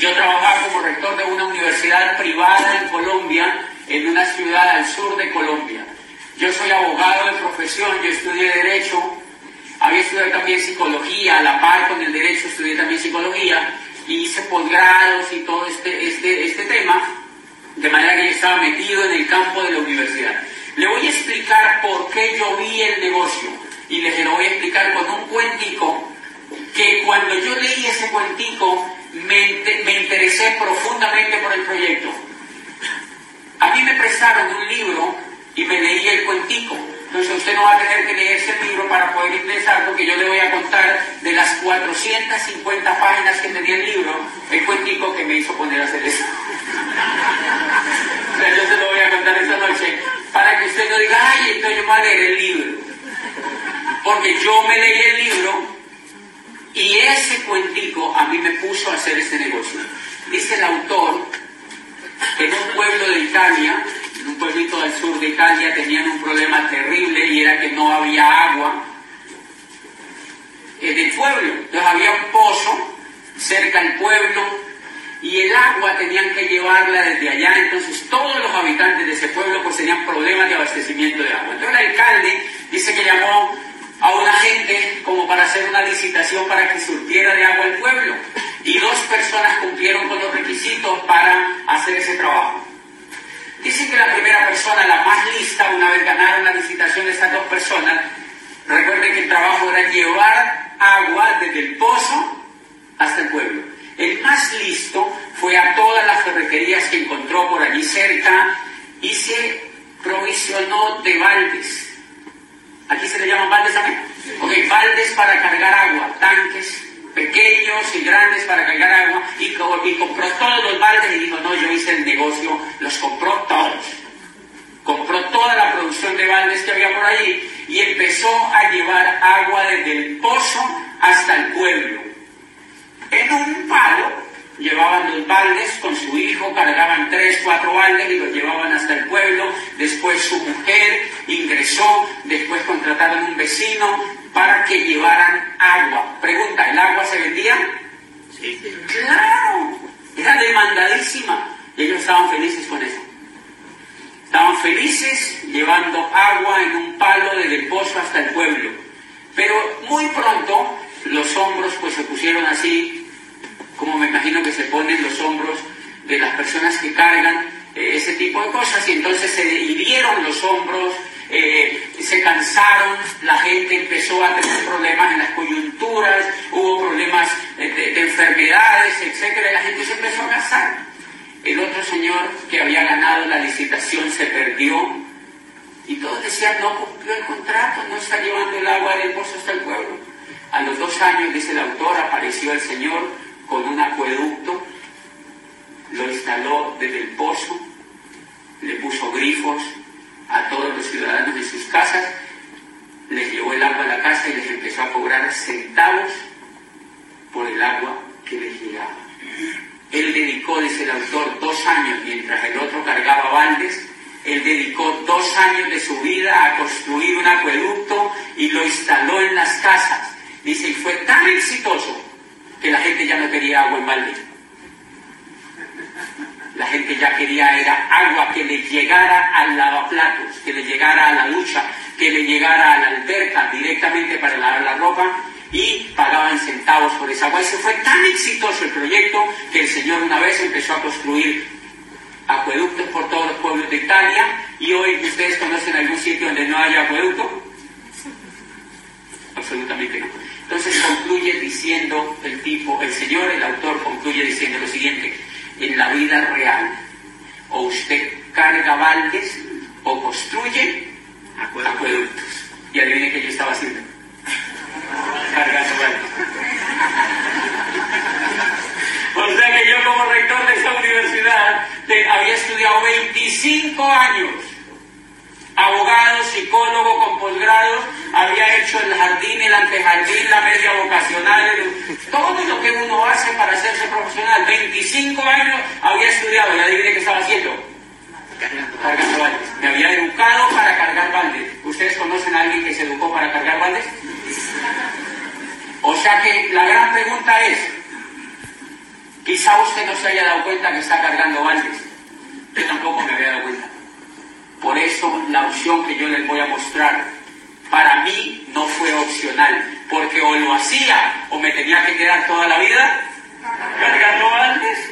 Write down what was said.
Yo trabajaba como rector de una universidad privada en Colombia, en una ciudad al sur de Colombia. Yo soy abogado de profesión, yo estudié Derecho, había estudiado también psicología, a la par con el Derecho estudié también psicología, y hice posgrados y todo este, este, este tema, de manera que yo estaba metido en el campo de la universidad. Le voy a explicar por qué yo vi el negocio, y les lo voy a explicar con un cuentico, que cuando yo leí ese cuentico, me, me interesé profundamente por el proyecto. A mí me prestaron un libro y me leí el cuentico. Entonces usted no va a tener que leerse el libro para poder ingresar porque yo le voy a contar de las 450 páginas que tenía el libro, el cuentico que me hizo poner a hacer eso. o yo se lo voy a contar esta noche para que usted no diga, ay, entonces yo voy a leer el libro. Porque yo me leí el libro y ese cuentico a mí me puso a hacer este negocio. Dice el autor que en un pueblo de En un pueblito del sur de Italia, tenían un problema terrible y era que no había agua en el pueblo. Entonces había un pozo cerca del pueblo y el agua tenían que llevarla desde allá. Entonces todos los habitantes de ese pueblo pues tenían problemas de abastecimiento de agua. Entonces el alcalde dice que llamó a una gente como para hacer una licitación para que surtiera de agua el pueblo. De esas dos personas, recuerden que el trabajo era llevar agua desde el pozo hasta el pueblo. El más listo fue a todas las ferreterías que encontró por allí cerca y se provisionó de baldes Aquí se le llaman baldes también. Ok, baldes para cargar agua, tanques pequeños y grandes para cargar agua y, compró todos los baldes y dijo, no, yo hice el negocio, los compró todos. Compró toda la producción de baldes que había por allí y empezó a llevar agua desde el pozo hasta el pueblo. En un palo llevaban los baldes con su hijo, cargaban tres, cuatro baldes y los llevaban hasta el pueblo. Después su mujer ingresó, después contrataron un vecino para que llevaran agua. Pregunta, ¿el agua se vendía? Sí. Claro, era demandadísima. Ellos estaban felices con eso. Estaban felices llevando agua en un palo desde el pozo hasta el pueblo. Pero muy pronto los hombros pues se pusieron así como me imagino que se ponen los hombros de las personas que cargan eh, ese tipo de cosas y entonces se hirieron los hombros, eh, se cansaron, la gente empezó a tener problemas en las coyunturas, hubo problemas eh, de, enfermedades, etcétera, y la gente se empezó a cansar. El otro señor que había ganado la licitación se perdió y todos decían no cumplió el contrato, no está llevando el agua del pozo hasta el pueblo. A los dos años, dice el autor, apareció el señor con un acueducto, lo instaló desde el pozo, le puso grifos a todos los ciudadanos de sus casas, les llevó el agua a la casa y les empezó a cobrar centavos por el agua que les llegaba. Él dedicó, dice el autor, dos años mientras el otro cargaba baldes, él dedicó dos años de su vida a construir un acueducto y lo instaló en las casas. Dice, y fue tan exitoso que la gente ya no quería agua en balde. La gente ya quería era agua que le llegara al lavaplatos, que le llegara a la ducha, que le llegara a la alberca directamente para lavar la ropa y pagaban centavos por esa agua. Y se fue tan exitoso el proyecto que el Señor una vez empezó a construir acueductos por todos los pueblos de Italia y hoy ustedes conocen algún sitio donde no haya acueducto. Absolutamente no. Entonces concluye diciendo el tipo, el señor, el autor concluye diciendo lo siguiente, en la vida real, o usted carga baldes o construye acueductos. Y adivine qué yo estaba haciendo. Cargando baldes. o sea que yo como rector de esta universidad había estudiado 25 años abogado, psicólogo con posgrado, había hecho el jardín, el antejardín, la media vocacional, todo lo que uno hace para hacerse profesional. 25 años había estudiado, y adivine qué estaba haciendo. Cargando baldes. Me había educado para cargar baldes. ¿Ustedes conocen a alguien que se educó para cargar baldes? O sea que la gran pregunta es, Quizá usted no se haya dado cuenta que está cargando baldes yo tampoco me voy a dar cuenta. Por eso la opción que yo les voy a mostrar para mí no fue opcional, porque o lo hacía o me tenía que quedar toda la vida cargando antes